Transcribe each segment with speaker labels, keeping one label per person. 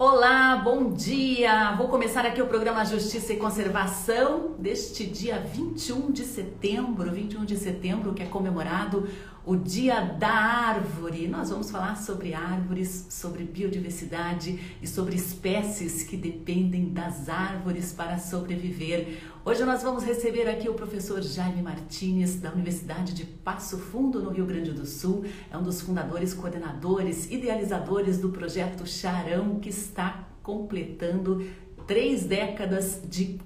Speaker 1: Olá, bom dia! Vou começar aqui o programa Justiça e Conservação deste dia 21 de setembro, 21 de setembro, que é comemorado o Dia da Árvore. Nós vamos falar sobre árvores, sobre biodiversidade e sobre espécies que dependem das árvores para sobreviver. Hoje nós vamos receber aqui o professor Jaime Martins, da Universidade de Passo Fundo, no Rio Grande do Sul. É um dos fundadores, coordenadores, idealizadores do projeto Charão, que está completando três décadas de,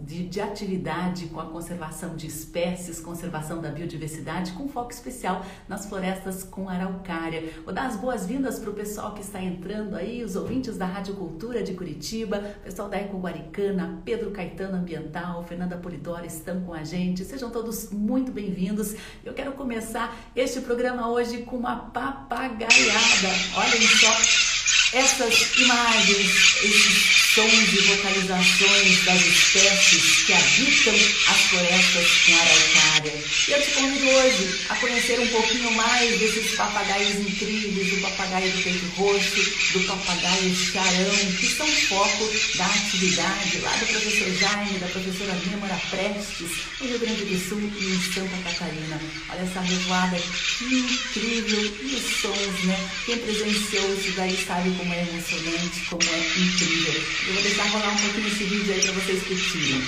Speaker 1: de, de, atividade com a conservação de espécies, conservação da biodiversidade, com foco especial nas florestas com araucária. Vou dar as boas-vindas para o pessoal que está entrando aí, os ouvintes da Rádio Cultura de Curitiba, pessoal da Eco Guaricana, Pedro Caetano Ambiental, Fernanda Polidora estão com a gente. Sejam todos muito bem-vindos. Eu quero começar este programa hoje com uma papagaiada. Olhem só essas imagens, esses sons e vocalizações das espécies que habitam as florestas com araucária. E eu te convido hoje a conhecer um pouquinho mais desses papagaios incríveis, do papagaio do peito roxo, do papagaio charão, que são foco da atividade lá do professor Jaime, da professora Nêmora Prestes, no Rio Grande do Sul e em Santa Catarina. Olha essa revoada, incrível! E os sons, né? Quem presenciou isso daí sabe como é emocionante, como é incrível. Eu vou deixar rolar um pouquinho esse vídeo aí para vocês curtirem.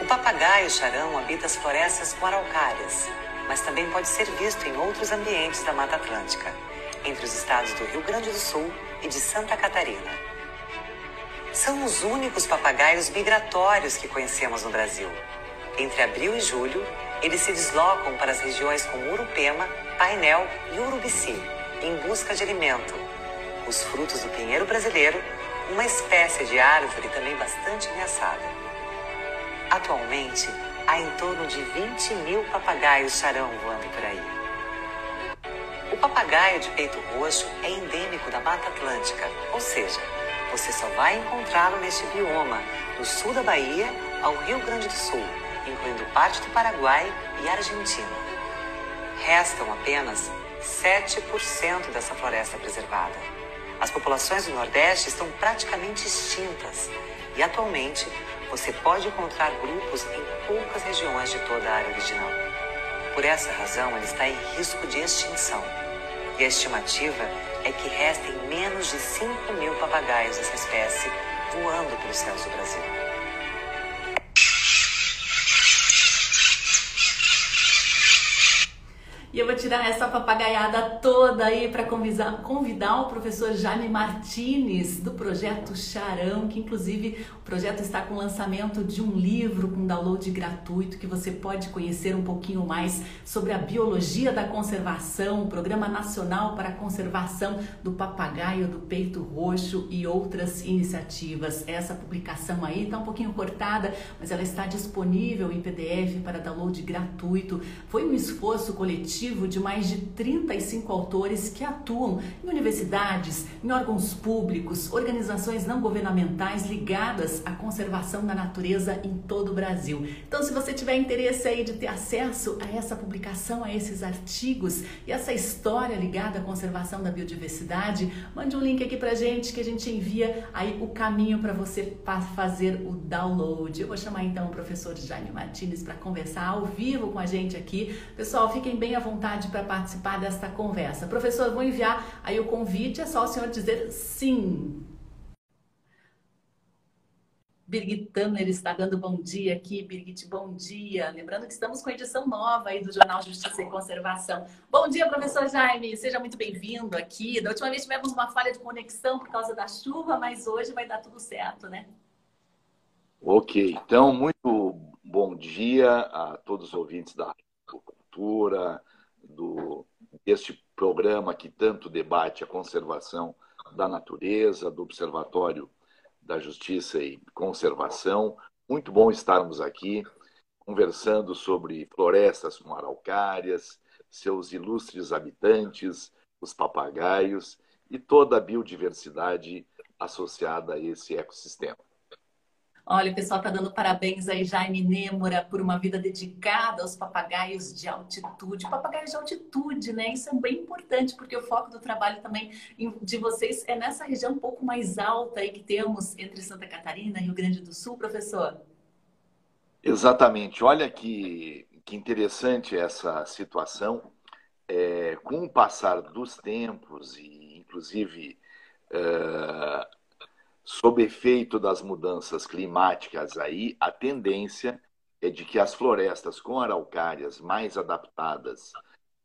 Speaker 2: O papagaio charão habita as florestas com araucárias, mas também pode ser visto em outros ambientes da Mata Atlântica, entre os estados do Rio Grande do Sul e de Santa Catarina. São os únicos papagaios migratórios que conhecemos no Brasil. Entre abril e julho, eles se deslocam para as regiões como Urupema, Painel e Urubici, em busca de alimento, os frutos do pinheiro brasileiro, uma espécie de árvore também bastante ameaçada. Atualmente, há em torno de 20 mil papagaios charão voando por aí. O papagaio de peito roxo é endêmico da Mata Atlântica, ou seja, você só vai encontrá-lo neste bioma, do sul da Bahia ao Rio Grande do Sul, incluindo parte do Paraguai e Argentina. Restam apenas 7% dessa floresta preservada. As populações do Nordeste estão praticamente extintas e atualmente você pode encontrar grupos em poucas regiões de toda a área original. Por essa razão, ele está em risco de extinção. E a estimativa é que restem menos de 5 mil papagaios dessa espécie voando pelos céus do Brasil.
Speaker 1: E eu vou tirar essa papagaiada toda aí para convidar, convidar o professor Jaime Martinez do projeto Charão, que inclusive o projeto está com o lançamento de um livro com download gratuito que você pode conhecer um pouquinho mais sobre a biologia da conservação, o Programa Nacional para a Conservação do Papagaio do Peito Roxo e outras iniciativas. Essa publicação aí está um pouquinho cortada, mas ela está disponível em PDF para download gratuito. Foi um esforço coletivo coletivo de mais de 35 autores que atuam em universidades, em órgãos públicos, organizações não governamentais ligadas à conservação da natureza em todo o Brasil. Então, se você tiver interesse aí de ter acesso a essa publicação, a esses artigos e essa história ligada à conservação da biodiversidade, mande um link aqui pra gente que a gente envia aí o caminho para você fazer o download. Eu vou chamar então o professor Jaime Martins para conversar ao vivo com a gente aqui. Pessoal, fiquem bem à vontade vontade para participar desta conversa. Professor, vou enviar aí o convite, é só o senhor dizer sim. Birgit Tanner está dando bom dia aqui. Birgit, bom dia. Lembrando que estamos com a edição nova aí do Jornal Justiça e Conservação. Bom dia, professor Jaime. Seja muito bem-vindo aqui. Da última vez tivemos uma falha de conexão por causa da chuva, mas hoje vai dar tudo certo, né?
Speaker 3: Ok. Então, muito bom dia a todos os ouvintes da Cultura, do, deste programa que tanto debate a conservação da natureza, do Observatório da Justiça e Conservação. Muito bom estarmos aqui conversando sobre florestas com araucárias, seus ilustres habitantes, os papagaios e toda a biodiversidade associada a esse ecossistema.
Speaker 1: Olha, o pessoal está dando parabéns aí, Jaime Nêmora, por uma vida dedicada aos papagaios de altitude. Papagaios de altitude, né? Isso é bem importante, porque o foco do trabalho também de vocês é nessa região um pouco mais alta aí que temos entre Santa Catarina e Rio Grande do Sul, professor.
Speaker 3: Exatamente. Olha que, que interessante essa situação. É, com o passar dos tempos e, inclusive, é, sob efeito das mudanças climáticas aí, a tendência é de que as florestas com araucárias mais adaptadas,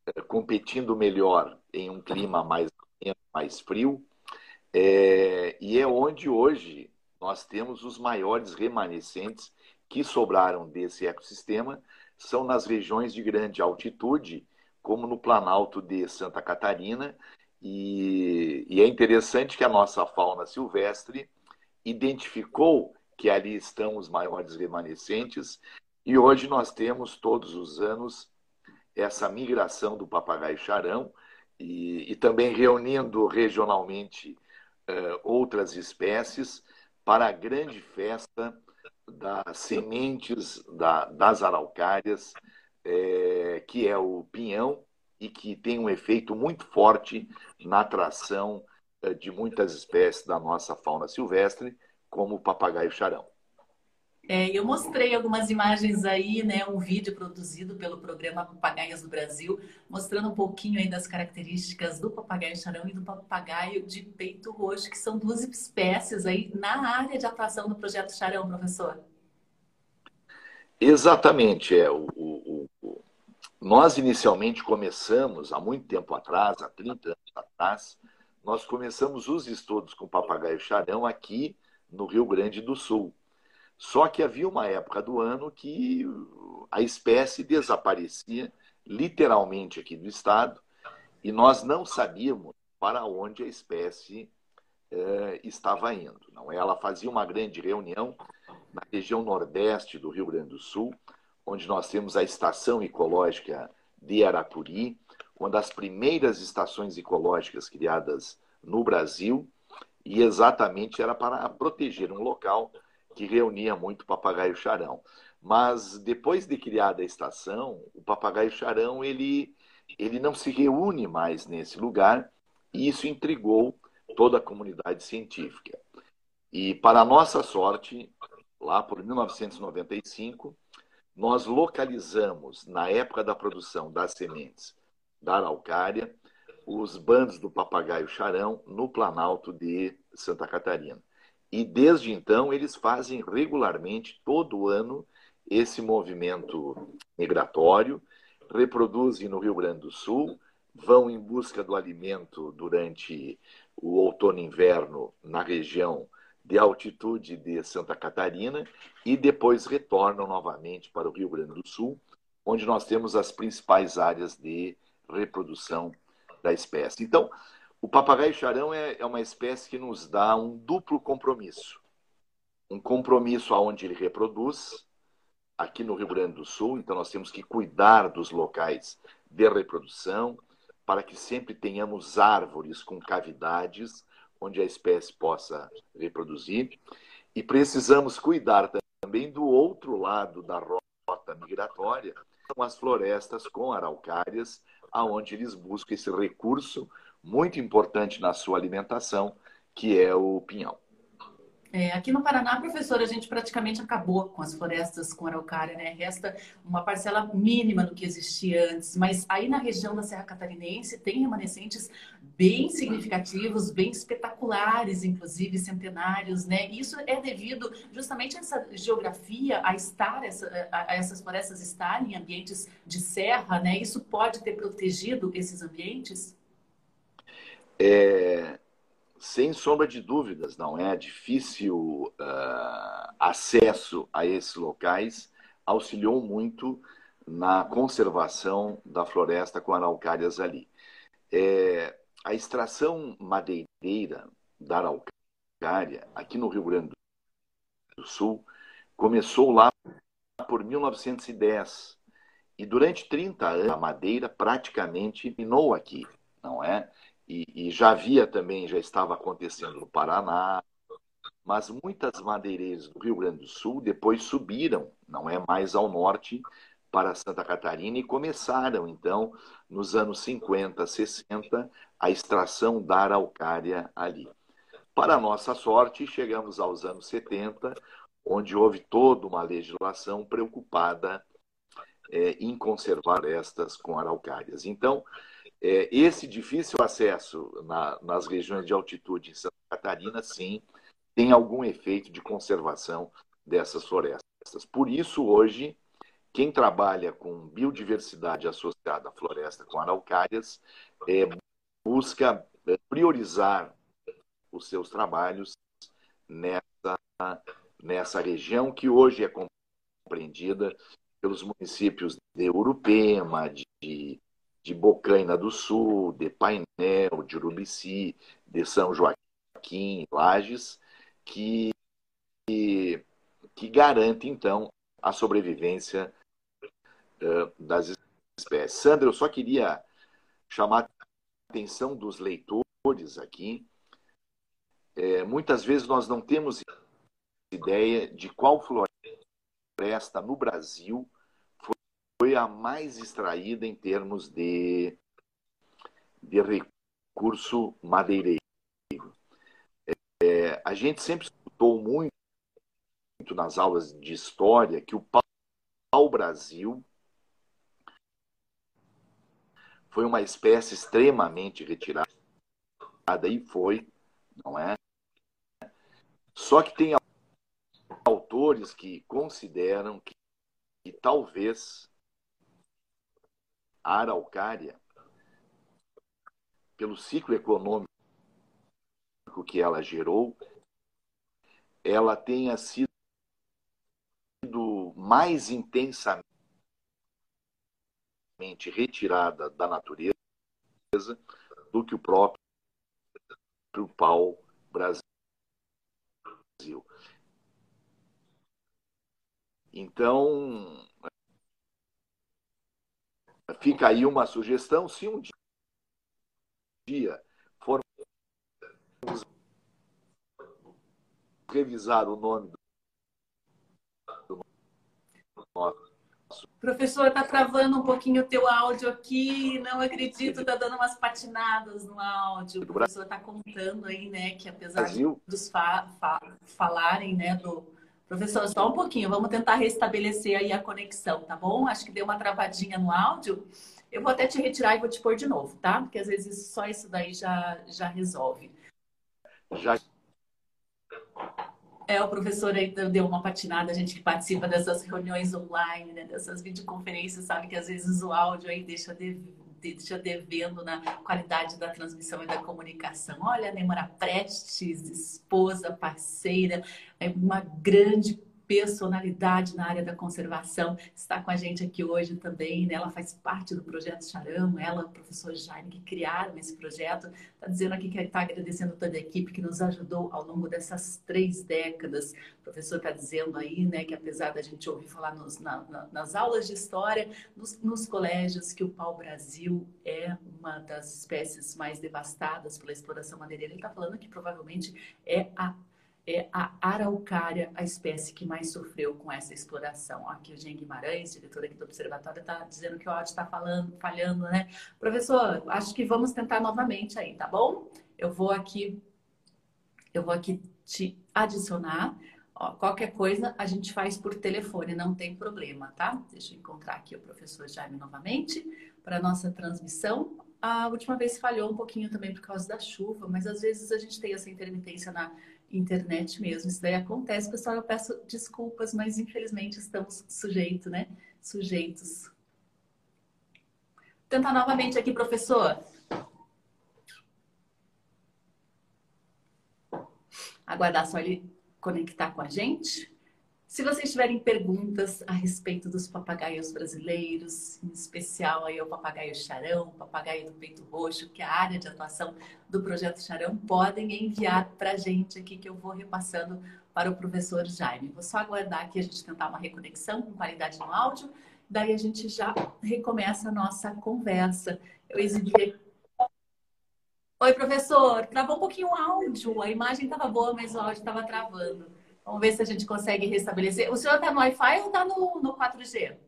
Speaker 3: eh, competindo melhor em um clima mais, mais frio, é, e é onde hoje nós temos os maiores remanescentes que sobraram desse ecossistema, são nas regiões de grande altitude, como no Planalto de Santa Catarina, e, e é interessante que a nossa fauna silvestre identificou que ali estão os maiores remanescentes e hoje nós temos todos os anos essa migração do papagaio charão e, e também reunindo regionalmente uh, outras espécies para a grande festa das sementes da, das araucárias, é, que é o pinhão, e que tem um efeito muito forte na atração de muitas espécies da nossa fauna silvestre, como o papagaio charão.
Speaker 1: É, eu mostrei algumas imagens aí, né, um vídeo produzido pelo programa Papagaios do Brasil, mostrando um pouquinho aí das características do papagaio charão e do papagaio de peito roxo, que são duas espécies aí na área de atuação do projeto Charão, professor.
Speaker 3: Exatamente, é o, o, o, nós inicialmente começamos há muito tempo atrás, há 30 anos atrás, nós começamos os estudos com papagaio charão aqui no Rio Grande do Sul. Só que havia uma época do ano que a espécie desaparecia literalmente aqui do estado e nós não sabíamos para onde a espécie eh, estava indo. Não, é? ela fazia uma grande reunião na região nordeste do Rio Grande do Sul, onde nós temos a estação ecológica de Arapuri, uma das primeiras estações ecológicas criadas no Brasil, e exatamente era para proteger um local que reunia muito papagaio charão. Mas depois de criada a estação, o papagaio charão ele, ele não se reúne mais nesse lugar e isso intrigou toda a comunidade científica. E para nossa sorte, lá por 1995, nós localizamos, na época da produção das sementes da araucária, os bandos do papagaio charão no Planalto de Santa Catarina. E desde então eles fazem regularmente, todo ano, esse movimento migratório, reproduzem no Rio Grande do Sul, vão em busca do alimento durante o outono e inverno na região de altitude de Santa Catarina e depois retornam novamente para o Rio Grande do Sul, onde nós temos as principais áreas de reprodução da espécie. Então, o papagaio charão é, é uma espécie que nos dá um duplo compromisso. Um compromisso aonde ele reproduz, aqui no Rio Grande do Sul, então nós temos que cuidar dos locais de reprodução, para que sempre tenhamos árvores com cavidades onde a espécie possa reproduzir. E precisamos cuidar também do outro lado da rota migratória, com as florestas com araucárias, aonde eles buscam esse recurso muito importante na sua alimentação, que é o pinhão.
Speaker 1: É, aqui no Paraná, professor, a gente praticamente acabou com as florestas com araucária, né? Resta uma parcela mínima do que existia antes. Mas aí na região da Serra Catarinense tem remanescentes bem significativos, bem espetaculares, inclusive centenários, né? Isso é devido justamente a essa geografia, a estar essa, a essas florestas estarem em ambientes de serra, né? Isso pode ter protegido esses ambientes?
Speaker 3: É, sem sombra de dúvidas, não é difícil uh, acesso a esses locais, auxiliou muito na conservação da floresta com araucárias ali. É, a extração madeireira da araucária, aqui no Rio Grande do Sul, começou lá por 1910. E durante 30 anos, a madeira praticamente minou aqui, não é? E, e já havia também, já estava acontecendo no Paraná, mas muitas madeireiras do Rio Grande do Sul depois subiram, não é mais ao norte, para Santa Catarina e começaram, então, nos anos 50, 60, a extração da araucária ali. Para nossa sorte, chegamos aos anos 70, onde houve toda uma legislação preocupada é, em conservar estas com araucárias. Então, é, esse difícil acesso na, nas regiões de altitude em Santa Catarina, sim, tem algum efeito de conservação dessas florestas. Por isso, hoje, quem trabalha com biodiversidade associada à floresta com araucárias é, busca é, priorizar os seus trabalhos nessa, nessa região que hoje é compreendida pelos municípios de Urupema, de, de Bocaina do Sul, de Painel, de Urubici, de São Joaquim, Lages, que, que, que garante, então, a sobrevivência uh, das espécies. Sandra, eu só queria chamar a atenção dos leitores aqui. É, muitas vezes nós não temos ideia de qual floresta no Brasil a mais extraída em termos de, de recurso madeireiro. É, a gente sempre escutou muito, muito nas aulas de história que o pau-brasil foi uma espécie extremamente retirada e foi, não é? Só que tem autores que consideram que, que talvez a araucária, pelo ciclo econômico que ela gerou, ela tenha sido mais intensamente retirada da natureza do que o próprio pau Brasil. Então, fica aí uma sugestão, se um dia formos revisar o nome
Speaker 1: do nosso Professor, está travando um pouquinho o teu áudio aqui. Não acredito, está dando umas patinadas no áudio. O professor está contando aí, né, que apesar Brasil. dos fa fa falarem, né, do professor, só um pouquinho. Vamos tentar restabelecer aí a conexão, tá bom? Acho que deu uma travadinha no áudio. Eu vou até te retirar e vou te pôr de novo, tá? Porque às vezes só isso daí já já resolve.
Speaker 3: Já
Speaker 1: é, o professor aí deu uma patinada, a gente que participa dessas reuniões online, né, dessas videoconferências, sabe que às vezes o áudio aí deixa, de, deixa devendo na qualidade da transmissão e da comunicação. Olha, a Nemora Prestes, esposa, parceira, é uma grande personalidade na área da conservação, está com a gente aqui hoje também. Né? Ela faz parte do projeto Charão, ela, o professor Jaime, que criaram esse projeto. Está dizendo aqui que está agradecendo toda a equipe que nos ajudou ao longo dessas três décadas. O professor está dizendo aí né, que, apesar da gente ouvir falar nos, na, na, nas aulas de história, nos, nos colégios, que o pau-brasil é uma das espécies mais devastadas pela exploração madeireira, ele está falando que provavelmente é a é a araucária a espécie que mais sofreu com essa exploração. Aqui o Jean Guimarães, diretor aqui do observatório, está dizendo que o áudio está falhando, né? Professor, acho que vamos tentar novamente aí, tá bom? Eu vou aqui, eu vou aqui te adicionar. Ó, qualquer coisa a gente faz por telefone, não tem problema, tá? Deixa eu encontrar aqui o professor Jaime novamente para nossa transmissão. A última vez falhou um pouquinho também por causa da chuva, mas às vezes a gente tem essa intermitência na internet mesmo. Isso daí acontece, pessoal. Eu peço desculpas, mas infelizmente estamos sujeitos, né? Sujeitos. Tentar novamente aqui, professor. Aguardar só ele conectar com a gente. Se vocês tiverem perguntas a respeito dos papagaios brasileiros, em especial aí o papagaio charão, o papagaio do peito roxo, que é a área de atuação do projeto Charão, podem enviar para a gente aqui que eu vou repassando para o professor Jaime. Vou só aguardar aqui a gente tentar uma reconexão com qualidade no áudio, daí a gente já recomeça a nossa conversa. Eu exibi Oi, professor. Travou um pouquinho o áudio. A imagem estava boa, mas o áudio estava travando. Vamos ver se a gente consegue restabelecer. O senhor está no Wi-Fi ou está no, no 4G?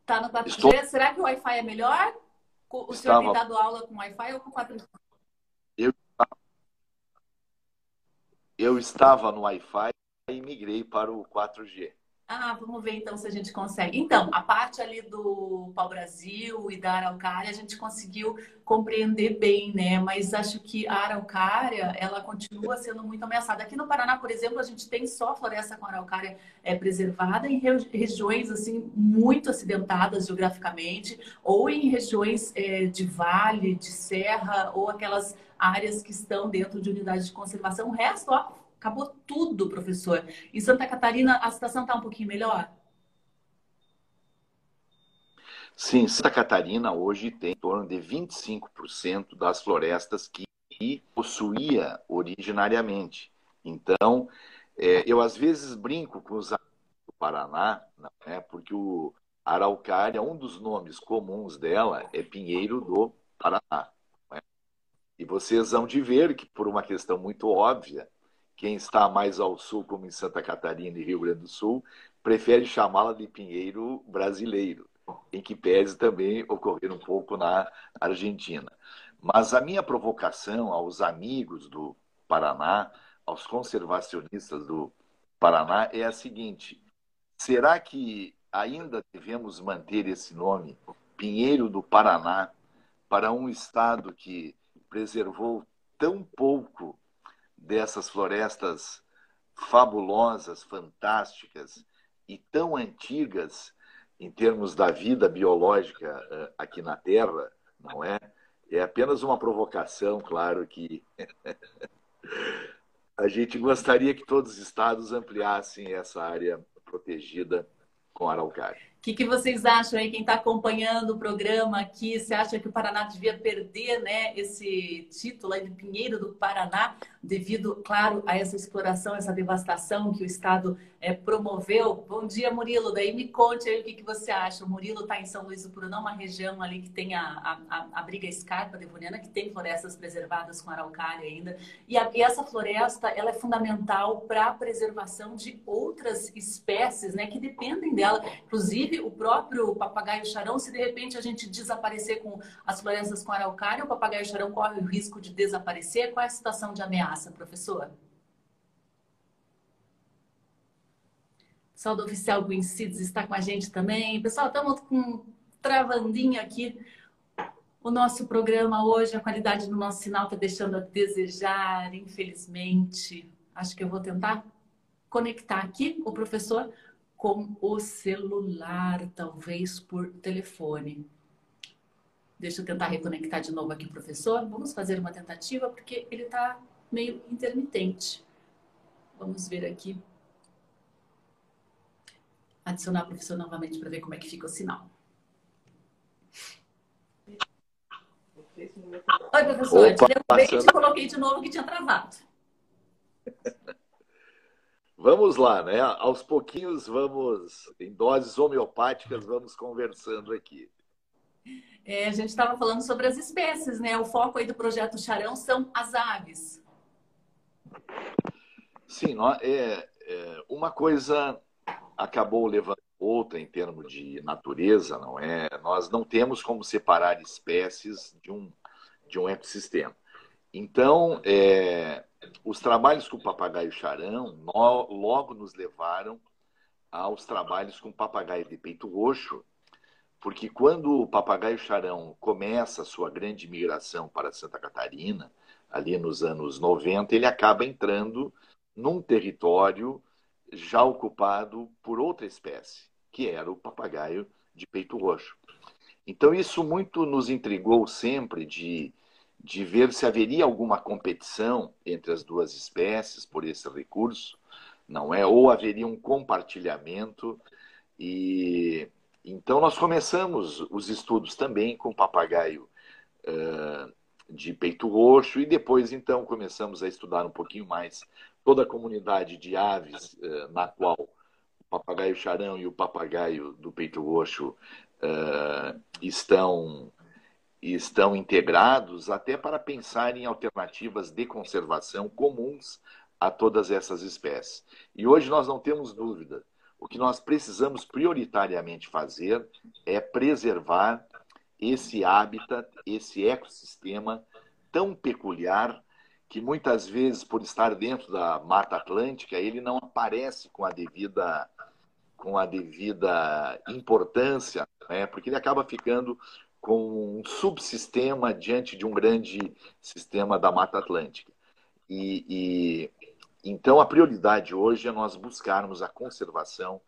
Speaker 1: Está no 4G. Estou... Será que o Wi-Fi é melhor? O senhor tem dado aula com Wi-Fi ou com 4G?
Speaker 3: Eu, eu estava no Wi-Fi e migrei para o 4G.
Speaker 1: Ah, vamos ver então se a gente consegue. Então, a parte ali do Pau Brasil e da araucária a gente conseguiu compreender bem, né? Mas acho que a araucária, ela continua sendo muito ameaçada. Aqui no Paraná, por exemplo, a gente tem só floresta com araucária é, preservada em regiões assim muito acidentadas geograficamente ou em regiões é, de vale, de serra ou aquelas áreas que estão dentro de unidades de conservação. O resto, ó, Acabou tudo, professor. Em Santa Catarina, a situação está um pouquinho melhor?
Speaker 3: Sim, Santa Catarina hoje tem em torno de 25% das florestas que possuía originariamente. Então, é, eu às vezes brinco com os do Paraná, né, porque o araucária, um dos nomes comuns dela é pinheiro do Paraná. Né? E vocês vão de ver que, por uma questão muito óbvia, quem está mais ao sul, como em Santa Catarina e Rio Grande do Sul, prefere chamá-la de pinheiro brasileiro, em que pese também ocorrer um pouco na Argentina. Mas a minha provocação aos amigos do Paraná, aos conservacionistas do Paraná, é a seguinte: será que ainda devemos manter esse nome, Pinheiro do Paraná, para um estado que preservou tão pouco dessas florestas fabulosas, fantásticas e tão antigas em termos da vida biológica eh, aqui na Terra, não é? É apenas uma provocação, claro que a gente gostaria que todos os estados ampliassem essa área protegida com araucária.
Speaker 1: O que, que, vocês acham aí, quem está acompanhando o programa aqui? Você acha que o Paraná devia perder né, esse título aí de Pinheiro do Paraná, devido, claro, a essa exploração, essa devastação que o Estado é, promoveu? Bom dia, Murilo. Daí me conte aí o que, que você acha. O Murilo está em São Luís do Purunã, uma região ali que tem a, a, a Briga Escarpa Devoniana, que tem florestas preservadas com araucária ainda. E, a, e essa floresta ela é fundamental para a preservação de outras espécies né, que dependem dela, inclusive o próprio papagaio charão, se de repente a gente desaparecer com as florestas com araucária, o papagaio charão corre o risco de desaparecer. Qual é a situação de ameaça, professor? pessoal do Oficial Green está com a gente também. Pessoal, estamos com travandinho aqui. O nosso programa hoje, a qualidade do nosso sinal está deixando a desejar, infelizmente. Acho que eu vou tentar conectar aqui o professor com o celular, talvez por telefone. Deixa eu tentar reconectar de novo aqui, professor. Vamos fazer uma tentativa, porque ele está meio intermitente. Vamos ver aqui. Adicionar o professor novamente para ver como é que fica o sinal. Oi, professor. Opa, derrubei e te coloquei de novo que tinha travado.
Speaker 3: Vamos lá, né? Aos pouquinhos vamos, em doses homeopáticas, vamos conversando aqui.
Speaker 1: É, a gente estava falando sobre as espécies, né? O foco aí do projeto Charão são as aves.
Speaker 3: Sim, é, é, uma coisa acabou levando outra em termos de natureza, não é? Nós não temos como separar espécies de um, de um ecossistema. Então, é, os trabalhos com o papagaio charão no, logo nos levaram aos trabalhos com papagaio de peito roxo, porque quando o papagaio charão começa a sua grande migração para Santa Catarina, ali nos anos 90, ele acaba entrando num território já ocupado por outra espécie, que era o papagaio de peito roxo. Então, isso muito nos intrigou sempre de de ver se haveria alguma competição entre as duas espécies por esse recurso, não é? Ou haveria um compartilhamento e então nós começamos os estudos também com papagaio uh, de peito roxo e depois então começamos a estudar um pouquinho mais toda a comunidade de aves uh, na qual o papagaio charão e o papagaio do peito roxo uh, estão, estão integrados até para pensar em alternativas de conservação comuns a todas essas espécies. E hoje nós não temos dúvida. O que nós precisamos prioritariamente fazer é preservar esse hábitat, esse ecossistema tão peculiar que muitas vezes, por estar dentro da Mata Atlântica, ele não aparece com a devida, com a devida importância, né? porque ele acaba ficando com um subsistema diante de um grande sistema da Mata Atlântica. E, e então a prioridade hoje é nós buscarmos a conservação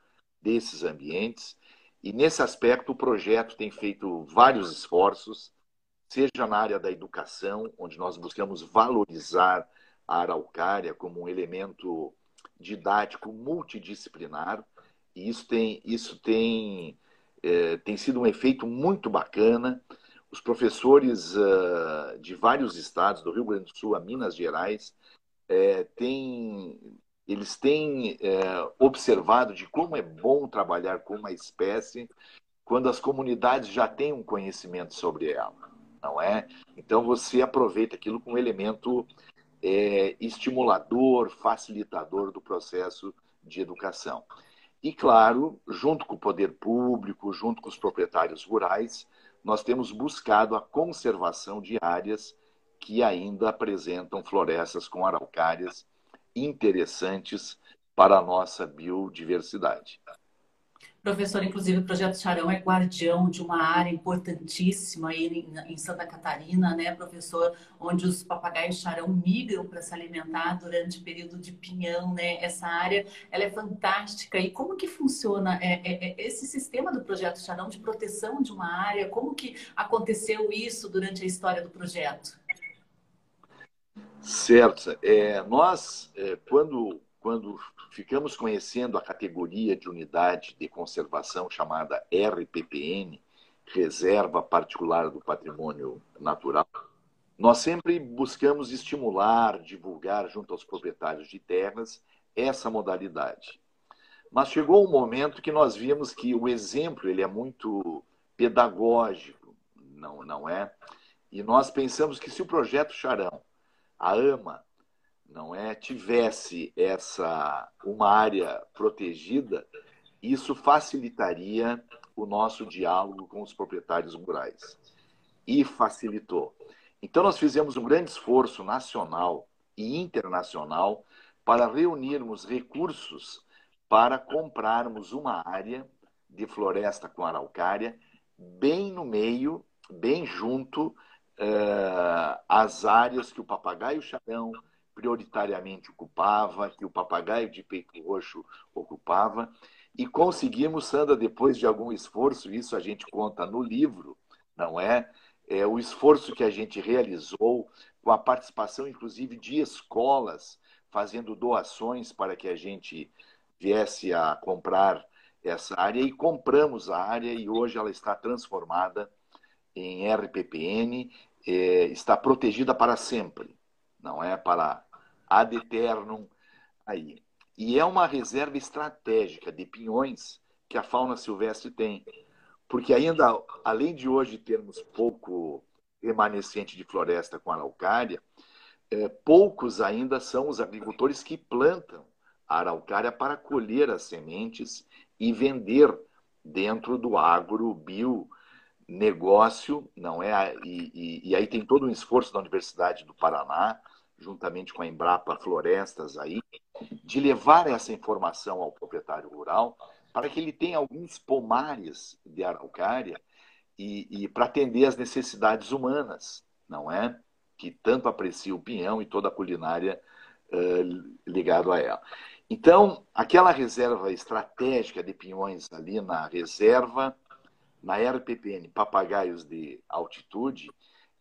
Speaker 3: desses ambientes e nesse aspecto o projeto tem feito vários esforços seja na área da educação, onde nós buscamos valorizar a araucária como um elemento didático multidisciplinar, e isso tem, isso tem, é, tem sido um efeito muito bacana. Os professores uh, de vários estados, do Rio Grande do Sul a Minas Gerais, é, têm, eles têm é, observado de como é bom trabalhar com uma espécie quando as comunidades já têm um conhecimento sobre ela não é? Então você aproveita aquilo como elemento é, estimulador, facilitador do processo de educação. E, claro, junto com o poder público, junto com os proprietários rurais, nós temos buscado a conservação de áreas que ainda apresentam florestas com araucárias interessantes para a nossa biodiversidade.
Speaker 1: Professor, inclusive, o Projeto Charão é guardião de uma área importantíssima aí em Santa Catarina, né, professor? Onde os papagaios charão migram para se alimentar durante o período de pinhão, né? Essa área, ela é fantástica. E como que funciona é, é, é esse sistema do Projeto Charão de proteção de uma área? Como que aconteceu isso durante a história do projeto?
Speaker 3: Certo. É, nós, é, quando quando ficamos conhecendo a categoria de unidade de conservação chamada RPPN, Reserva Particular do Patrimônio Natural, nós sempre buscamos estimular, divulgar junto aos proprietários de terras essa modalidade. Mas chegou um momento que nós vimos que o exemplo ele é muito pedagógico, não, não é? E nós pensamos que se o projeto Charão, a AMA, não é tivesse essa uma área protegida, isso facilitaria o nosso diálogo com os proprietários rurais. E facilitou. Então nós fizemos um grande esforço nacional e internacional para reunirmos recursos para comprarmos uma área de floresta com araucária bem no meio, bem junto uh, às áreas que o papagaio charão, prioritariamente ocupava, que o papagaio de peito roxo ocupava, e conseguimos, Sandra, depois de algum esforço, isso a gente conta no livro, não é? é o esforço que a gente realizou com a participação, inclusive, de escolas, fazendo doações para que a gente viesse a comprar essa área e compramos a área e hoje ela está transformada em RPPN, é, está protegida para sempre, não é para ad eternum aí. E é uma reserva estratégica de pinhões que a fauna silvestre tem. Porque ainda, além de hoje termos pouco remanescente de floresta com araucária, é, poucos ainda são os agricultores que plantam a araucária para colher as sementes e vender dentro do agro bio negócio, não é? E, e, e aí tem todo um esforço da Universidade do Paraná juntamente com a Embrapa Florestas aí, de levar essa informação ao proprietário rural para que ele tenha alguns pomares de araucária e, e para atender as necessidades humanas, não é? Que tanto aprecia o pinhão e toda a culinária uh, ligado a ela. Então, aquela reserva estratégica de pinhões ali na reserva, na RPPN Papagaios de Altitude,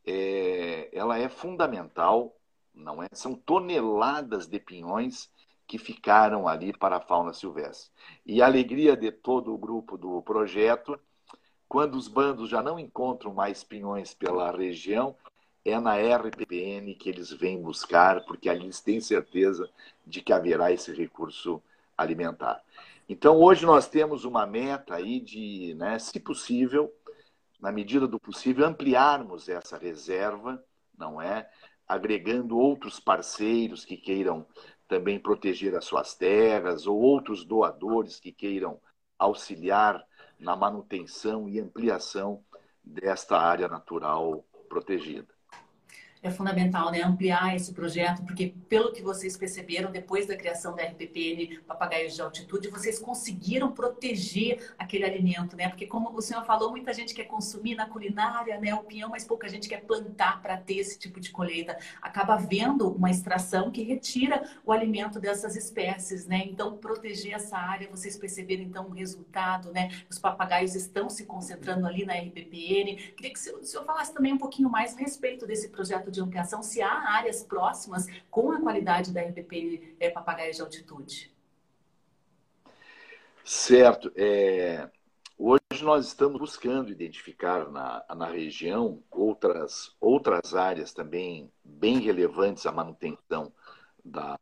Speaker 3: é, ela é fundamental não é? São toneladas de pinhões que ficaram ali para a fauna silvestre. E a alegria de todo o grupo do projeto, quando os bandos já não encontram mais pinhões pela região, é na RPPN que eles vêm buscar, porque ali eles têm certeza de que haverá esse recurso alimentar. Então, hoje nós temos uma meta aí de, né, se possível, na medida do possível, ampliarmos essa reserva, não é? Agregando outros parceiros que queiram também proteger as suas terras, ou outros doadores que queiram auxiliar na manutenção e ampliação desta área natural protegida
Speaker 1: é fundamental né, ampliar esse projeto, porque pelo que vocês perceberam, depois da criação da RPPN Papagaios de Altitude, vocês conseguiram proteger aquele alimento, né? Porque como o senhor falou, muita gente quer consumir na culinária, né, o pinhão, mas pouca gente quer plantar para ter esse tipo de colheita. Acaba havendo uma extração que retira o alimento dessas espécies, né? Então, proteger essa área, vocês perceberam então o resultado, né? Os papagaios estão se concentrando ali na RPPN. Queria que o senhor falasse também um pouquinho mais a respeito desse projeto de ampliação, se há áreas próximas com a qualidade da RPP é, papagaios de altitude.
Speaker 3: Certo. É, hoje nós estamos buscando identificar na, na região outras, outras áreas também bem relevantes à manutenção da,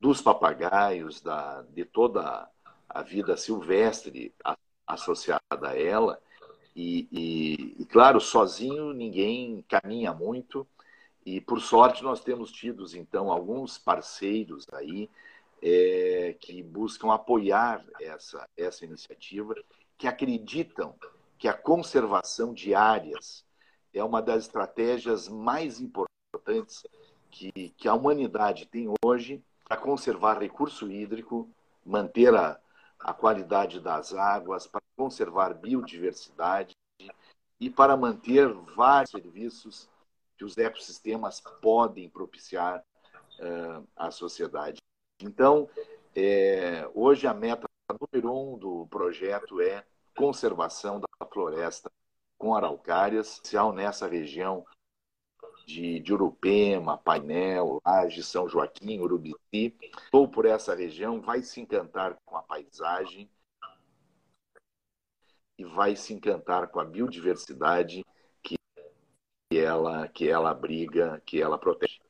Speaker 3: dos papagaios, da, de toda a vida silvestre associada a ela. E, e, e, claro, sozinho ninguém caminha muito. E por sorte nós temos tido então alguns parceiros aí é, que buscam apoiar essa, essa iniciativa, que acreditam que a conservação de áreas é uma das estratégias mais importantes que, que a humanidade tem hoje para conservar recurso hídrico, manter a, a qualidade das águas, para conservar biodiversidade e para manter vários serviços que os ecossistemas podem propiciar uh, à sociedade. Então, é, hoje a meta número um do projeto é conservação da floresta com araucárias, especial nessa região de, de Urupema, Painel, Laje, São Joaquim, Urubici. Ou por essa região, vai se encantar com a paisagem e vai se encantar com a biodiversidade ela, que ela abriga, que ela protege.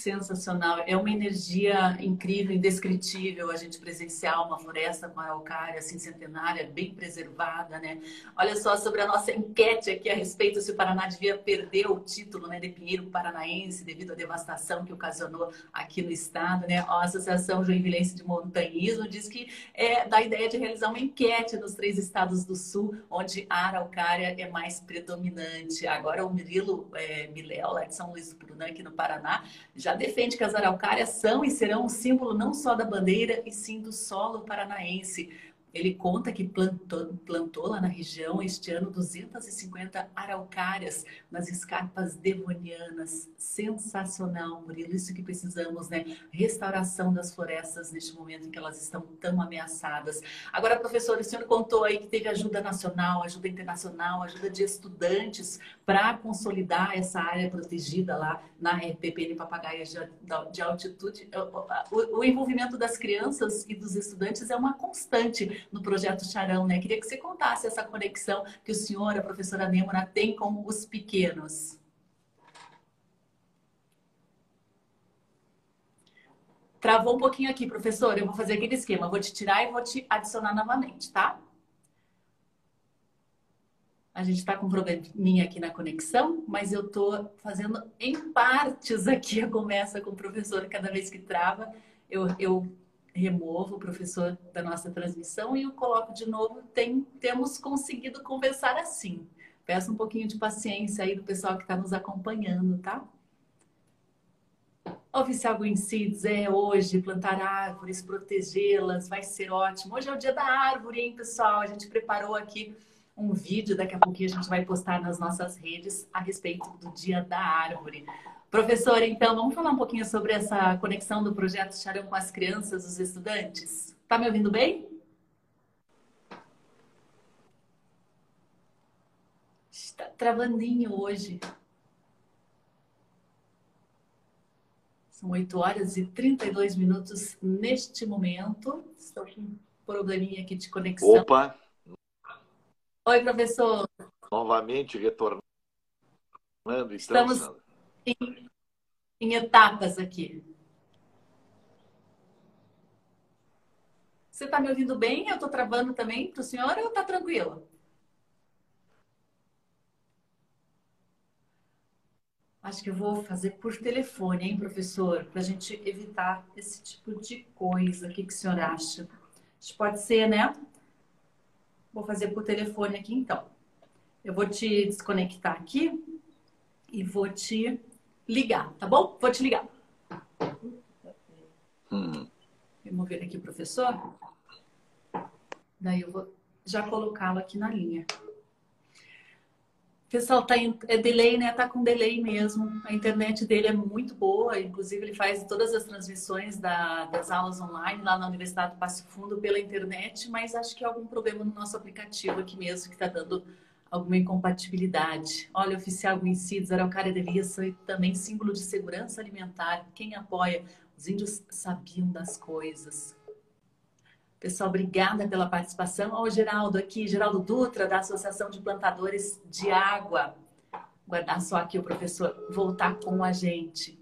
Speaker 1: Sensacional. É uma energia incrível, indescritível a gente presenciar uma floresta com araucária assim centenária, bem preservada, né? Olha só sobre a nossa enquete aqui a respeito se o Paraná devia perder o título, né, de Pinheiro Paranaense devido à devastação que ocasionou aqui no estado, né? A Associação Joinvilense de Montanhismo diz que é da ideia de realizar uma enquete nos três estados do sul, onde a araucária é mais predominante. Agora o Murilo é, lá de São Luís do Purunã, aqui no Paraná, já defende que as araucárias são e serão um símbolo não só da bandeira, e sim do solo paranaense. Ele conta que plantou, plantou, lá na região este ano 250 araucárias nas escarpas devonianas. Sensacional, Murilo. Isso que precisamos, né? Restauração das florestas neste momento em que elas estão tão ameaçadas. Agora, professor, o senhor contou aí que teve ajuda nacional, ajuda internacional, ajuda de estudantes para consolidar essa área protegida lá na RPPN Papagaias de Altitude. O envolvimento das crianças e dos estudantes é uma constante no projeto Charão, né? Queria que você contasse essa conexão que o senhor, a professora Nêmora, tem com os pequenos. Travou um pouquinho aqui, professor. Eu vou fazer aquele esquema. vou te tirar e vou te adicionar novamente, tá? A gente está com um probleminha aqui na conexão, mas eu estou fazendo em partes aqui a conversa com o professor. Cada vez que trava, eu, eu removo o professor da nossa transmissão e o coloco de novo. Tem, temos conseguido conversar assim. Peço um pouquinho de paciência aí do pessoal que está nos acompanhando, tá? Oficial Green Seeds é hoje plantar árvores, protegê-las, vai ser ótimo. Hoje é o dia da árvore, hein, pessoal? A gente preparou aqui um vídeo, daqui a pouquinho a gente vai postar nas nossas redes a respeito do dia da árvore. Professora, então, vamos falar um pouquinho sobre essa conexão do projeto Charão com as crianças, os estudantes? Tá me ouvindo bem? Está travandinho hoje. São 8 horas e 32 minutos neste momento. Estou com um probleminha aqui de conexão.
Speaker 3: Opa!
Speaker 1: Oi, professor.
Speaker 3: Novamente retornando.
Speaker 1: Então, Estamos em, em etapas aqui. Você está me ouvindo bem? Eu estou travando também para o senhor ou está tranquilo? Acho que eu vou fazer por telefone, hein, professor? Para a gente evitar esse tipo de coisa. O que, que o senhor acha? Acho que pode ser, né? Vou fazer por telefone aqui, então. Eu vou te desconectar aqui e vou te ligar, tá bom? Vou te ligar. Hum. Remover aqui o professor. Daí eu vou já colocá-lo aqui na linha. Pessoal, tá em, é delay, né? Tá com delay mesmo. A internet dele é muito boa, inclusive ele faz todas as transmissões da, das aulas online lá na Universidade do Passo Fundo pela internet, mas acho que é algum problema no nosso aplicativo aqui mesmo que está dando alguma incompatibilidade. Olha, oficial Guincides, Araucária devia ser também símbolo de segurança alimentar. Quem apoia? Os índios sabiam das coisas. Pessoal, obrigada pela participação. Ao Geraldo aqui, Geraldo Dutra, da Associação de Plantadores de Água. Guardar só aqui o professor voltar com a gente.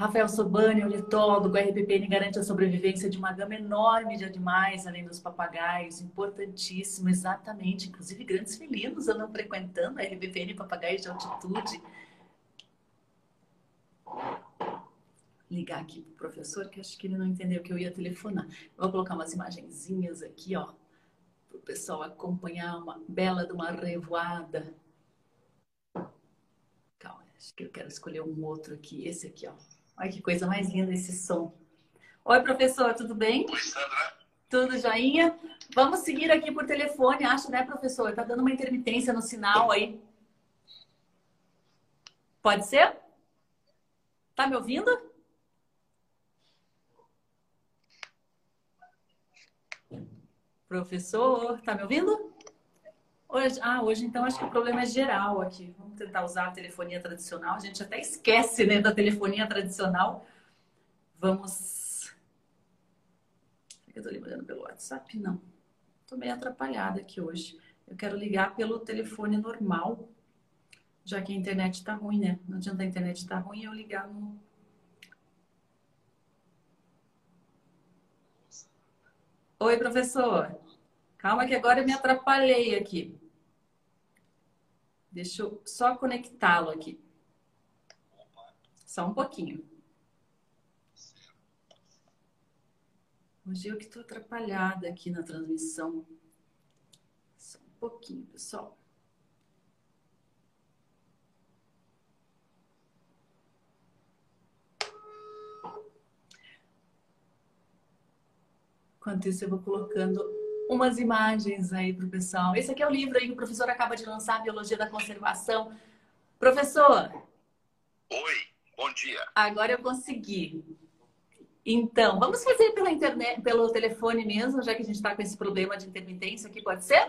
Speaker 1: Rafael Sobani, ornitólogo, o RPPN garante a sobrevivência de uma gama enorme de animais, além dos papagaios, importantíssimo, exatamente. Inclusive, grandes felinos andam frequentando a RPPN Papagaios de Altitude ligar aqui pro professor, que acho que ele não entendeu que eu ia telefonar. Vou colocar umas imagenzinhas aqui, ó, para o pessoal acompanhar uma bela de uma revoada. Calma, acho que eu quero escolher um outro aqui, esse aqui, ó. Olha que coisa mais linda esse som. Oi, professor, tudo bem?
Speaker 3: Oi, Sandra.
Speaker 1: Tudo joinha? Vamos seguir aqui por telefone, acho, né, professor? Tá dando uma intermitência no sinal aí. Pode ser? Tá me ouvindo? Professor, tá me ouvindo? Hoje, ah, hoje então acho que o problema é geral aqui. Vamos tentar usar a telefonia tradicional. A gente até esquece né, da telefonia tradicional. Vamos. Eu tô ligando pelo WhatsApp? Não. Tô meio atrapalhada aqui hoje. Eu quero ligar pelo telefone normal, já que a internet tá ruim, né? Não adianta a internet tá ruim eu ligar no Oi, professor. Calma que agora eu me atrapalhei aqui. Deixa eu só conectá-lo aqui. Só um pouquinho. Hoje eu que estou atrapalhada aqui na transmissão. Só um pouquinho, pessoal. Enquanto isso, eu vou colocando umas imagens aí para o pessoal. Esse aqui é o livro aí que o professor acaba de lançar, Biologia da Conservação. Professor.
Speaker 3: Oi, bom dia.
Speaker 1: Agora eu consegui. Então, vamos fazer pela internet, pelo telefone mesmo, já que a gente está com esse problema de intermitência aqui, pode ser?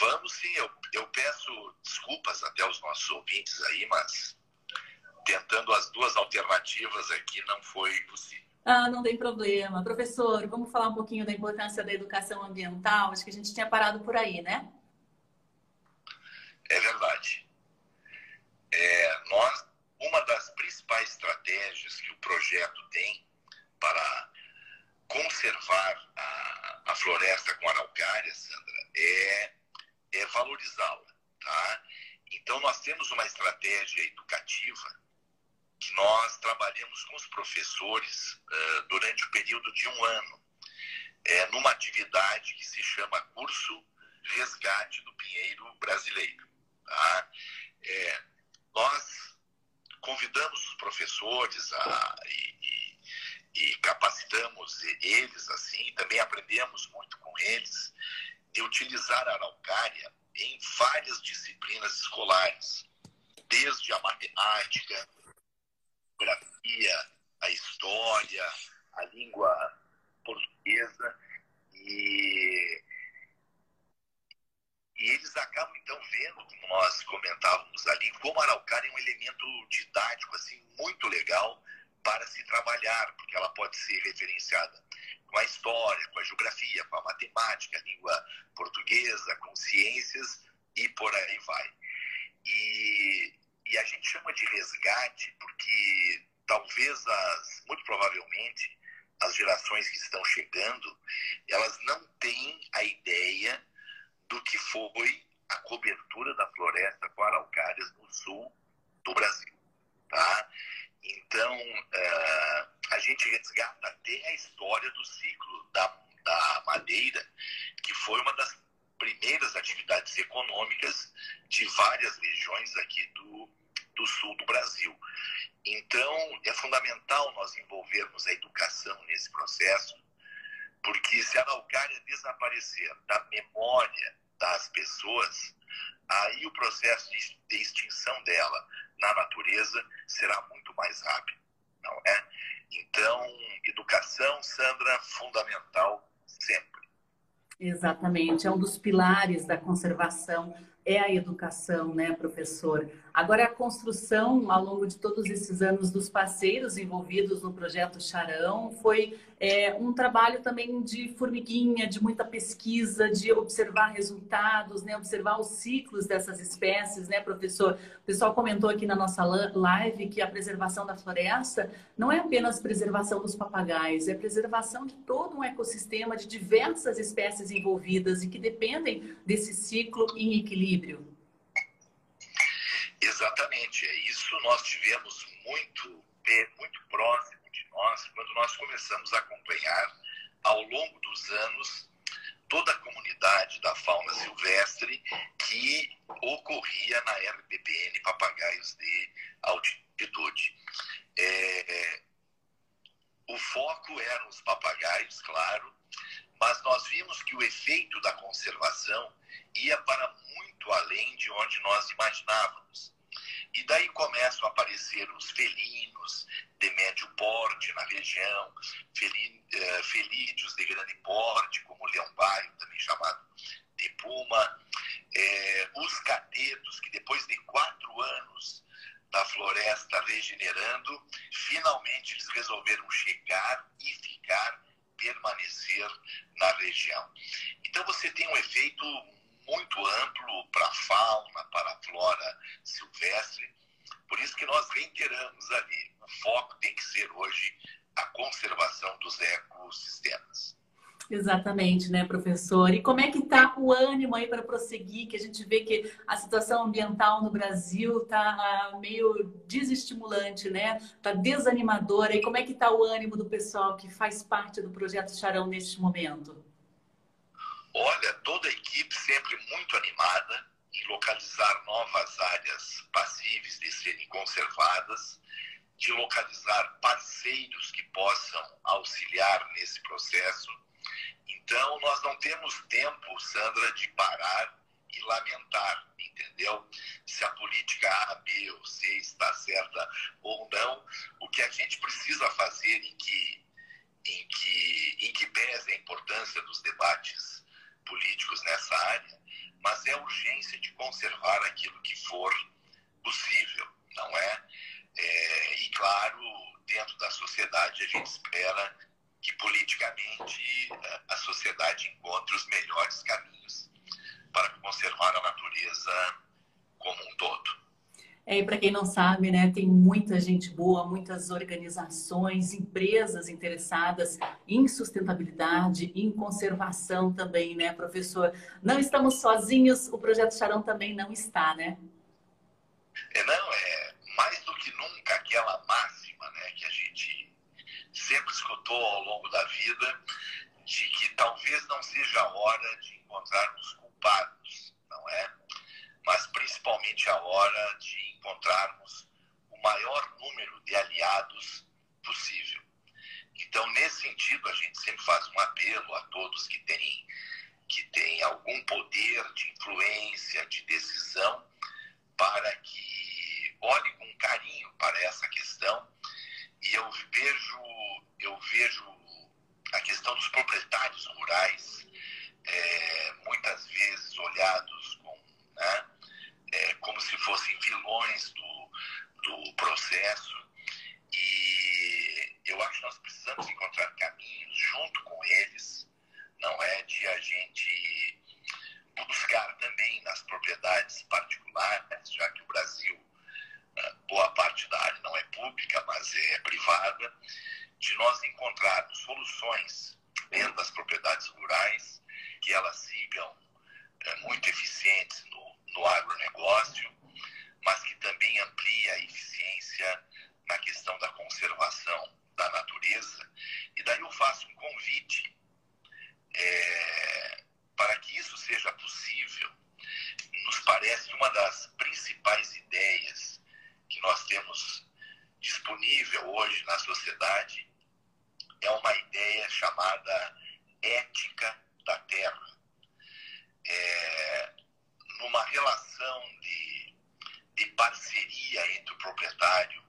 Speaker 3: Vamos sim, eu, eu peço desculpas até aos nossos ouvintes aí, mas tentando as duas alternativas aqui não foi possível.
Speaker 1: Ah, não tem problema. Professor, vamos falar um pouquinho da importância da educação ambiental? Acho que a gente tinha parado por aí, né?
Speaker 3: É verdade. É, nós, uma das principais estratégias que o projeto tem para conservar a, a floresta com araucária, Sandra, é, é valorizá-la. Tá? Então, nós temos uma estratégia educativa que nós trabalhamos com os professores uh, durante o período de um ano, é, numa atividade que se chama Curso Resgate do Pinheiro Brasileiro. Tá? É, nós convidamos os professores a, e, e, e, capacitamos eles assim, também aprendemos muito com eles de utilizar a araucária em várias disciplinas escolares, desde a matemática, geografia, a história, a língua portuguesa e, e eles acabam então vendo, como nós comentávamos ali, como a araucária é um elemento didático assim muito legal para se trabalhar, porque ela pode ser referenciada com a história, com a geografia, com a matemática, a língua portuguesa, com ciências e por aí vai. E e a gente chama de resgate talvez as, muito provavelmente, as gerações que estão chegando, elas não têm a ideia do que foi a cobertura da floresta com araucárias no sul do Brasil. Tá? Então, uh, a gente resgata até a história do ciclo da, da madeira, que foi uma das primeiras atividades econômicas de várias regiões aqui do, do sul do Brasil. Então, é fundamental nós envolvermos a educação nesse processo, porque se a araucária desaparecer da memória das pessoas, aí o processo de extinção dela na natureza será muito mais rápido, não é? Então, educação, Sandra, fundamental sempre.
Speaker 1: Exatamente, é um dos pilares da conservação é a educação, né, professor? Agora, a construção, ao longo de todos esses anos, dos parceiros envolvidos no projeto Charão foi é, um trabalho também de formiguinha, de muita pesquisa, de observar resultados, né, observar os ciclos dessas espécies, né, professor? O pessoal comentou aqui na nossa live que a preservação da floresta não é apenas preservação dos papagaios, é preservação de todo um ecossistema de diversas espécies envolvidas e que dependem desse ciclo em equilíbrio.
Speaker 3: Exatamente, é isso. Nós tivemos muito, muito próximo de nós quando nós começamos a acompanhar ao longo dos anos toda a comunidade da fauna silvestre que ocorria na RPPN Papagaios de Altitude. É, o foco eram os papagaios, claro, mas nós vimos que o efeito da conservação ia para muito além de onde nós imaginávamos. E daí começam a aparecer os felinos de médio porte na região, eh, felídeos de grande porte, como o leão-baio, também chamado de puma, é, os catetos, que depois de quatro anos da floresta regenerando, finalmente eles resolveram chegar e ficar, permanecer na região. Então você tem um efeito muito amplo para a fauna, para a flora silvestre. Por isso que nós reiteramos ali, o foco tem que ser hoje a conservação dos ecossistemas.
Speaker 1: Exatamente, né, professor? E como é que está o ânimo aí para prosseguir? Que a gente vê que a situação ambiental no Brasil está meio desestimulante, né? Está desanimadora. E como é que está o ânimo do pessoal que faz parte do projeto Charão neste momento?
Speaker 3: Olha, toda a equipe sempre muito animada em localizar novas áreas passíveis de serem conservadas, de localizar parceiros que possam auxiliar nesse processo. Então, nós não temos tempo, Sandra, de parar e lamentar, entendeu? Se a política A, B ou C está certa ou não. O que a gente precisa fazer em que, em que, em que pese a importância dos debates políticos nessa área, mas é urgência de conservar aquilo que for possível, não é? é? E, claro, dentro da sociedade, a gente espera que politicamente a sociedade encontre os melhores caminhos para conservar a natureza como um todo.
Speaker 1: É, para quem não sabe, né, tem muita gente boa, muitas organizações, empresas interessadas em sustentabilidade, em conservação também, né, professor? Não estamos sozinhos, o projeto Charão também não está, né?
Speaker 3: É, não, é mais do que nunca aquela máxima, né, que a gente sempre escutou ao longo da vida, de que talvez não seja a hora de encontrarmos culpados, não é? Mas principalmente a hora de encontrarmos o maior número de aliados possível. Então, nesse sentido, a gente sempre faz um apelo a todos que têm, que têm algum poder de influência, de decisão, para que olhem com carinho para essa questão. E eu vejo, eu vejo a questão dos proprietários rurais é, muitas vezes olhados com, né, é, como se fossem vilões do, do processo. E eu acho que nós precisamos encontrar caminhos junto com eles, não é de a gente buscar também nas propriedades particulares, já que o Brasil, ah, boa parte da área não é pública, mas é privada, de nós encontrarmos soluções ética da terra, é, numa relação de, de parceria entre o proprietário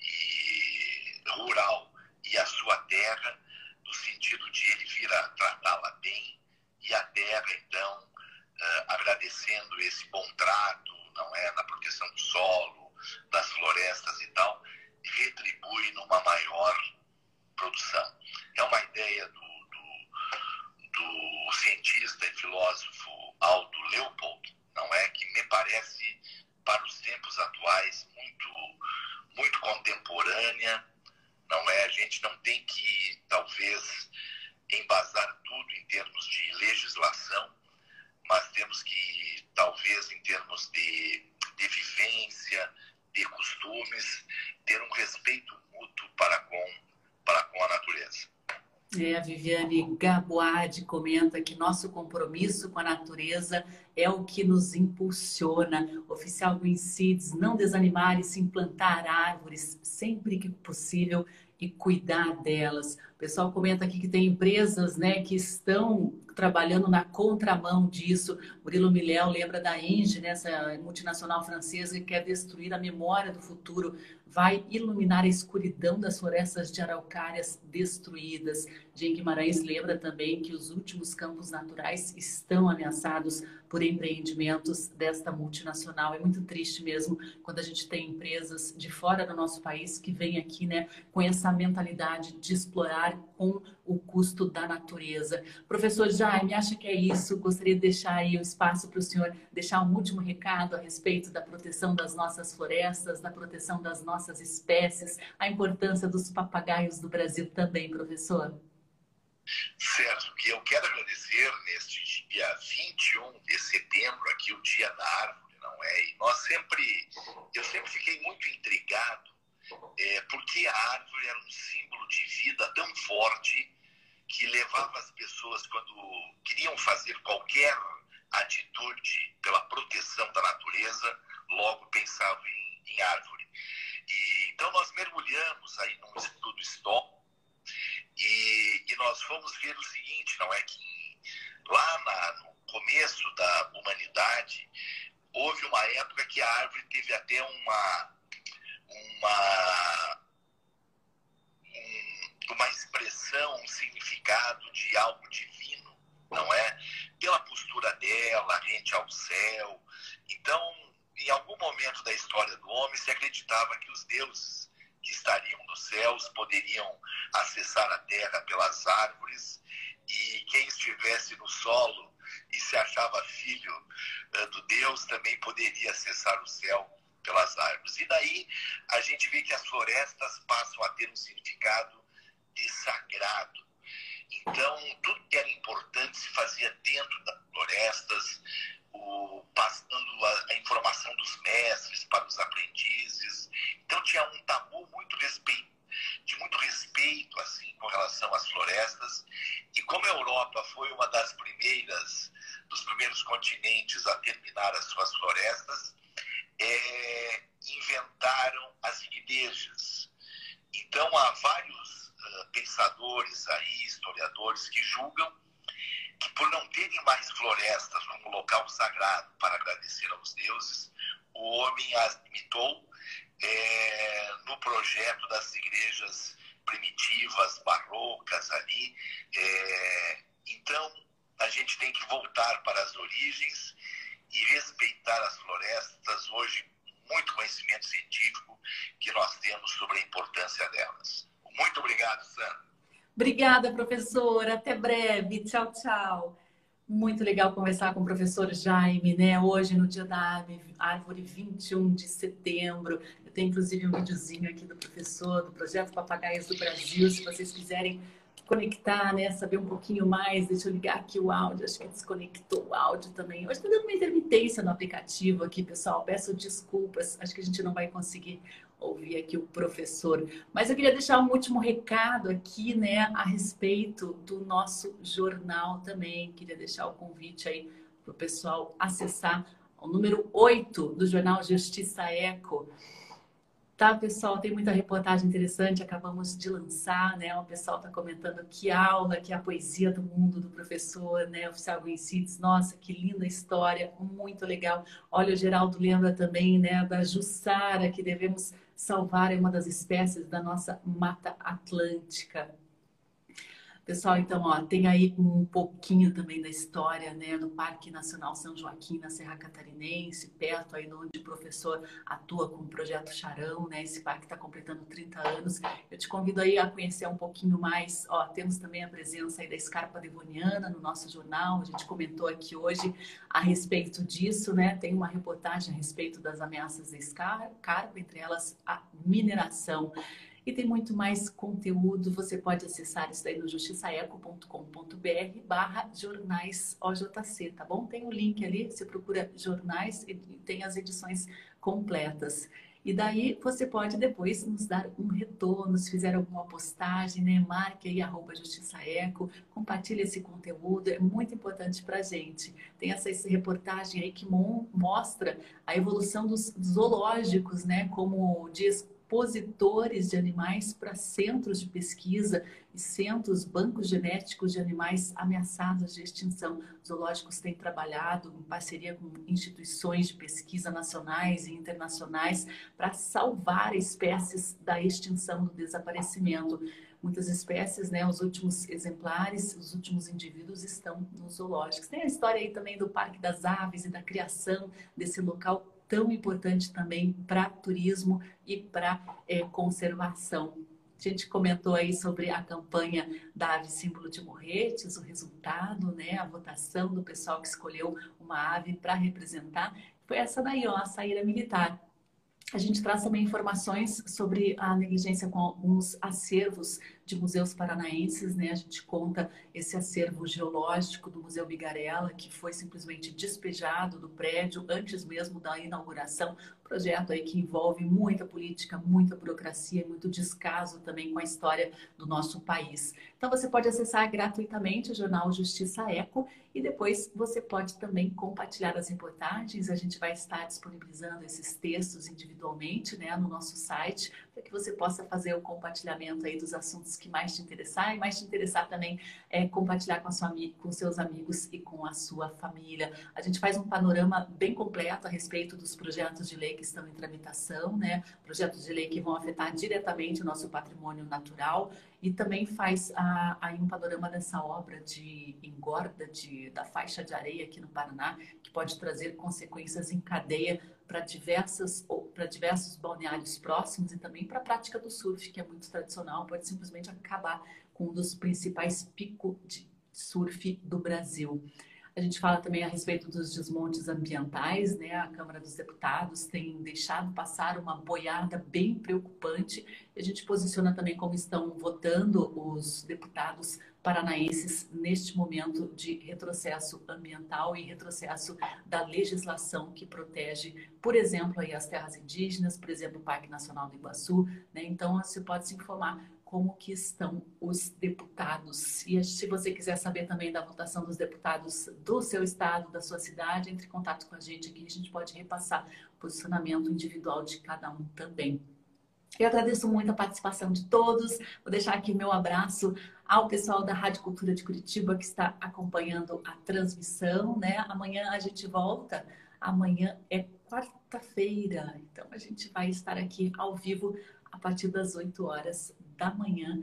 Speaker 3: e rural e a sua terra, no sentido de ele vir a tratá-la bem e a terra, então, uh, agradecendo esse bom trato, não é, na proteção do solo, das florestas e tal, retribui numa maior produção. É uma ideia do, do, do cientista e filósofo Aldo Leopold, não é? Que me parece, para os tempos atuais, muito, muito contemporânea, não é? A gente não tem que, talvez, embasar tudo em termos de legislação, mas temos que, talvez, em termos de, de vivência, de costumes, ter um respeito mútuo para com, para com a natureza.
Speaker 1: É, a Viviane Gaboade comenta que nosso compromisso com a natureza é o que nos impulsiona. Oficial Green Seeds, não desanimar e se implantar árvores sempre que possível e cuidar delas. Pessoal comenta aqui que tem empresas né, que estão trabalhando na contramão disso. Murilo Miléo lembra da Engie, né, essa multinacional francesa que quer destruir a memória do futuro, vai iluminar a escuridão das florestas de araucárias destruídas. Jean Guimarães lembra também que os últimos campos naturais estão ameaçados por empreendimentos desta multinacional. É muito triste mesmo quando a gente tem empresas de fora do nosso país que vêm aqui né, com essa mentalidade de explorar com o custo da natureza. Professor Jaime, acha que é isso? Gostaria de deixar aí o espaço para o senhor deixar um último recado a respeito da proteção das nossas florestas, da proteção das nossas espécies, a importância dos papagaios do Brasil também, professor.
Speaker 3: Certo, que eu quero agradecer neste dia 21 de setembro, aqui o Dia da Árvore, não é? E nós sempre, eu sempre fiquei muito intrigado, é, porque a árvore era um símbolo de vida tão forte que levava as pessoas, quando queriam fazer qualquer atitude pela proteção da natureza, logo pensavam em, em árvore. E, então nós mergulhamos aí num estudo histórico e, e nós fomos ver o seguinte, não é que lá na, no começo da humanidade houve uma época que a árvore teve até uma uma um, uma expressão, um significado de algo divino, não é? Pela postura dela, rente ao céu. Então, em algum momento da história do homem, se acreditava que os deuses que estariam nos céus poderiam acessar a terra pelas árvores e quem estivesse no solo e se achava filho uh, do Deus também poderia acessar o céu pelas árvores. E daí a gente vê que as florestas passam a ter um significado de sagrado. Então, tudo que era importante se fazia dentro das florestas, o, passando a, a, informação dos mestres para os aprendizes. Então tinha um tabu muito respeito, de muito respeito assim com relação às florestas. E como a Europa foi uma das primeiras, dos primeiros continentes a terminar as suas florestas, é, inventaram as igrejas. Então há vários uh, pensadores aí, historiadores que julgam que por não terem mais florestas como local sagrado para agradecer aos deuses, o homem as limitou é, no projeto das igrejas primitivas, barrocas ali. É, então, a gente tem que voltar para as origens e respeitar as florestas. Hoje, muito conhecimento científico que nós temos sobre a importância delas. Muito obrigado, Sandra.
Speaker 1: Obrigada, professor. Até breve. Tchau, tchau. Muito legal conversar com o professor Jaime, né? Hoje, no dia da árvore, 21 de setembro. Eu tenho, inclusive, um videozinho aqui do professor, do Projeto Papagaios do Brasil. Se vocês quiserem conectar, né? Saber um pouquinho mais, deixa eu ligar aqui o áudio. Acho que desconectou o áudio também. Hoje está dando uma intermitência no aplicativo aqui, pessoal. Peço desculpas. Acho que a gente não vai conseguir ouvir aqui o professor. Mas eu queria deixar um último recado aqui, né, a respeito do nosso jornal também. Queria deixar o convite aí para o pessoal acessar o número 8 do jornal Justiça Eco Tá, pessoal, tem muita reportagem interessante, acabamos de lançar, né? O pessoal está comentando que aula, que a poesia do mundo do professor, né? Oficial Guincides, nossa, que linda história, muito legal. Olha, o Geraldo lembra também, né, da Jussara, que devemos salvar, uma das espécies da nossa Mata Atlântica. Pessoal, então, ó, tem aí um pouquinho também da história, né, do Parque Nacional São Joaquim, na Serra Catarinense, perto aí onde o professor atua com o Projeto Charão, né, esse parque está completando 30 anos. Eu te convido aí a conhecer um pouquinho mais, ó, temos também a presença aí da Escarpa Devoniana no nosso jornal, a gente comentou aqui hoje a respeito disso, né, tem uma reportagem a respeito das ameaças da escarpa, entre elas a mineração. E tem muito mais conteúdo, você pode acessar isso daí no justiçaeco.com.br barra jornais OJC, tá bom? Tem o um link ali, você procura jornais e tem as edições completas. E daí você pode depois nos dar um retorno, se fizer alguma postagem, né? Marque aí arroba Justiça Eco, compartilhe esse conteúdo, é muito importante para a gente. Tem essa, essa, reportagem aí que mostra a evolução dos zoológicos, né? Como diz expositores de animais para centros de pesquisa e centros, bancos genéticos de animais ameaçados de extinção. Os zoológicos têm trabalhado em parceria com instituições de pesquisa nacionais e internacionais para salvar espécies da extinção, do desaparecimento. Muitas espécies, né, os últimos exemplares, os últimos indivíduos estão nos zoológicos. Tem a história aí também do Parque das Aves e da criação desse local tão importante também para turismo e para é, conservação. A gente comentou aí sobre a campanha da ave símbolo de Morretes, o resultado, né, a votação do pessoal que escolheu uma ave para representar. Foi essa daí, ó, a saíra militar. A gente traz também informações sobre a negligência com alguns acervos de museus paranaenses, né? A gente conta esse acervo geológico do Museu Bigarella, que foi simplesmente despejado do prédio antes mesmo da inauguração. Projeto aí que envolve muita política, muita burocracia, muito descaso também com a história do nosso país. Então você pode acessar gratuitamente o jornal Justiça Eco e depois você pode também compartilhar as reportagens. A gente vai estar disponibilizando esses textos individualmente, né, no nosso site, para que você possa fazer o compartilhamento aí dos assuntos que mais te interessar e mais te interessar também é compartilhar com, sua, com seus amigos e com a sua família. A gente faz um panorama bem completo a respeito dos projetos de lei que estão em tramitação, né? Projetos de lei que vão afetar diretamente o nosso patrimônio natural e também faz aí um panorama dessa obra de engorda de, da faixa de areia aqui no Paraná, que pode trazer consequências em cadeia para diversas para diversos balneários próximos e também para a prática do surf, que é muito tradicional, pode simplesmente acabar com um dos principais picos de surf do Brasil. A gente fala também a respeito dos desmontes ambientais, né? A Câmara dos Deputados tem deixado passar uma boiada bem preocupante. A gente posiciona também como estão votando os deputados paranaenses neste momento de retrocesso ambiental e retrocesso da legislação que protege, por exemplo, aí as terras indígenas, por exemplo, o Parque Nacional do Iguaçu, né? Então, você pode se informar como que estão os deputados. E se você quiser saber também da votação dos deputados do seu estado, da sua cidade, entre em contato com a gente aqui, a gente pode repassar o posicionamento individual de cada um também. Eu agradeço muito a participação de todos. Vou deixar aqui meu abraço ao pessoal da Rádio Cultura de Curitiba que está acompanhando a transmissão, né? Amanhã a gente volta. Amanhã é quarta-feira, então a gente vai estar aqui ao vivo a partir das 8 horas da manhã,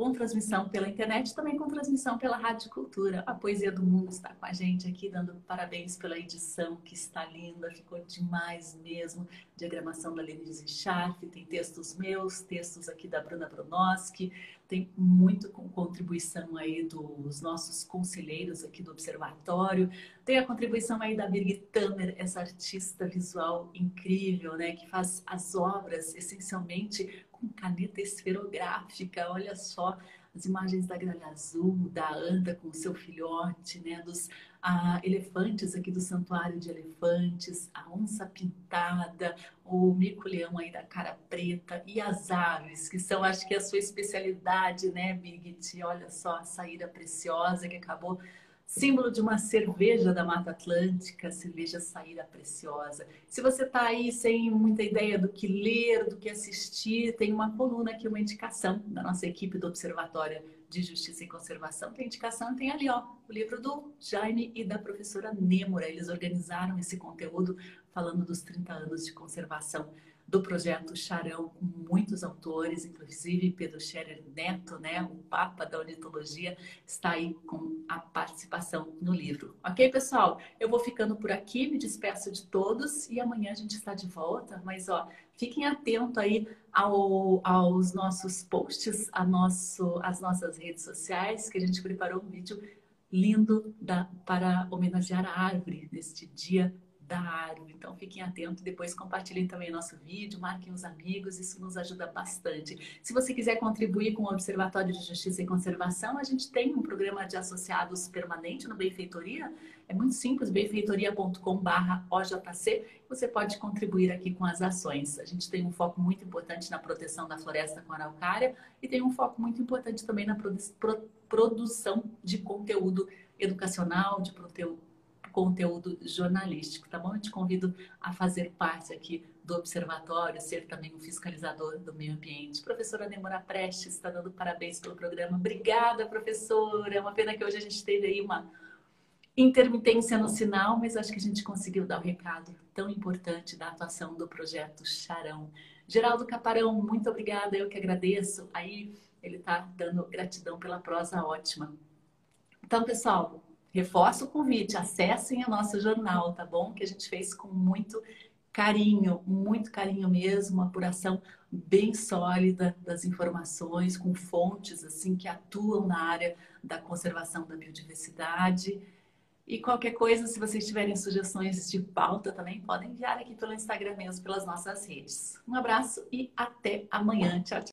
Speaker 1: com transmissão pela internet, também com transmissão pela Rádio Cultura. A Poesia do Mundo está com a gente aqui, dando parabéns pela edição, que está linda, ficou demais mesmo. Diagramação da Lenise Scharf, tem textos meus, textos aqui da Bruna Bronoski, tem muito com contribuição aí dos nossos conselheiros aqui do Observatório, tem a contribuição aí da Birgit Tamer, essa artista visual incrível, né, que faz as obras essencialmente com caneta esferográfica, olha só as imagens da gralha azul, da anta com o seu filhote, né, dos ah, elefantes aqui do santuário de elefantes, a onça pintada, o mico-leão aí da cara preta e as aves, que são, acho que, a sua especialidade, né, Birgit? Olha só a saída preciosa que acabou símbolo de uma cerveja da Mata Atlântica, cerveja saída preciosa. Se você está aí sem muita ideia do que ler, do que assistir, tem uma coluna aqui, uma indicação da nossa equipe do Observatório de Justiça e Conservação. Tem indicação, tem ali, ó, o livro do Jaime e da professora Nêmora. Eles organizaram esse conteúdo falando dos 30 anos de conservação do projeto Charão, com muitos autores, inclusive Pedro Scherer Neto, né, o Papa da Ornitologia, está aí com a participação no livro. Ok, pessoal? Eu vou ficando por aqui, me despeço de todos e amanhã a gente está de volta, mas ó, fiquem atentos aí ao, aos nossos posts, a nosso, as nossas redes sociais, que a gente preparou um vídeo lindo da, para homenagear a árvore neste dia Então fiquem atentos, depois compartilhem também nosso vídeo, marquem os amigos, isso nos ajuda bastante. Se você quiser contribuir com o Observatório de Justiça e Conservação, a gente tem um programa de associados permanente no Benfeitoria. É muito simples, benfeitoria.com/ojc. Você pode contribuir aqui com as ações. A gente tem um foco muito importante na proteção da floresta com araucária e tem um foco muito importante também na produ produção de conteúdo educacional, de conteúdo conteúdo jornalístico, tá bom? Eu te convido a fazer parte aqui do observatório, ser também um fiscalizador do meio ambiente. Professora Nemora Prestes está dando parabéns pelo programa. Obrigada, professora. É uma pena que hoje a gente teve aí uma intermitência no sinal, mas acho que a gente conseguiu dar o recado tão importante da atuação do projeto Charão. Geraldo Caparão, muito obrigada, eu que agradeço. Aí ele está dando gratidão pela prosa ótima. Então, pessoal, reforço o convite, acessem o nosso jornal, tá bom? Que a gente fez com muito carinho, muito carinho mesmo, uma apuração bem sólida das informações, com fontes assim que atuam na área da conservação da biodiversidade. E qualquer coisa, se vocês tiverem sugestões de pauta também, podem enviar aqui pelo Instagram mesmo, pelas nossas redes. Um abraço e até amanhã. Tchau, tchau.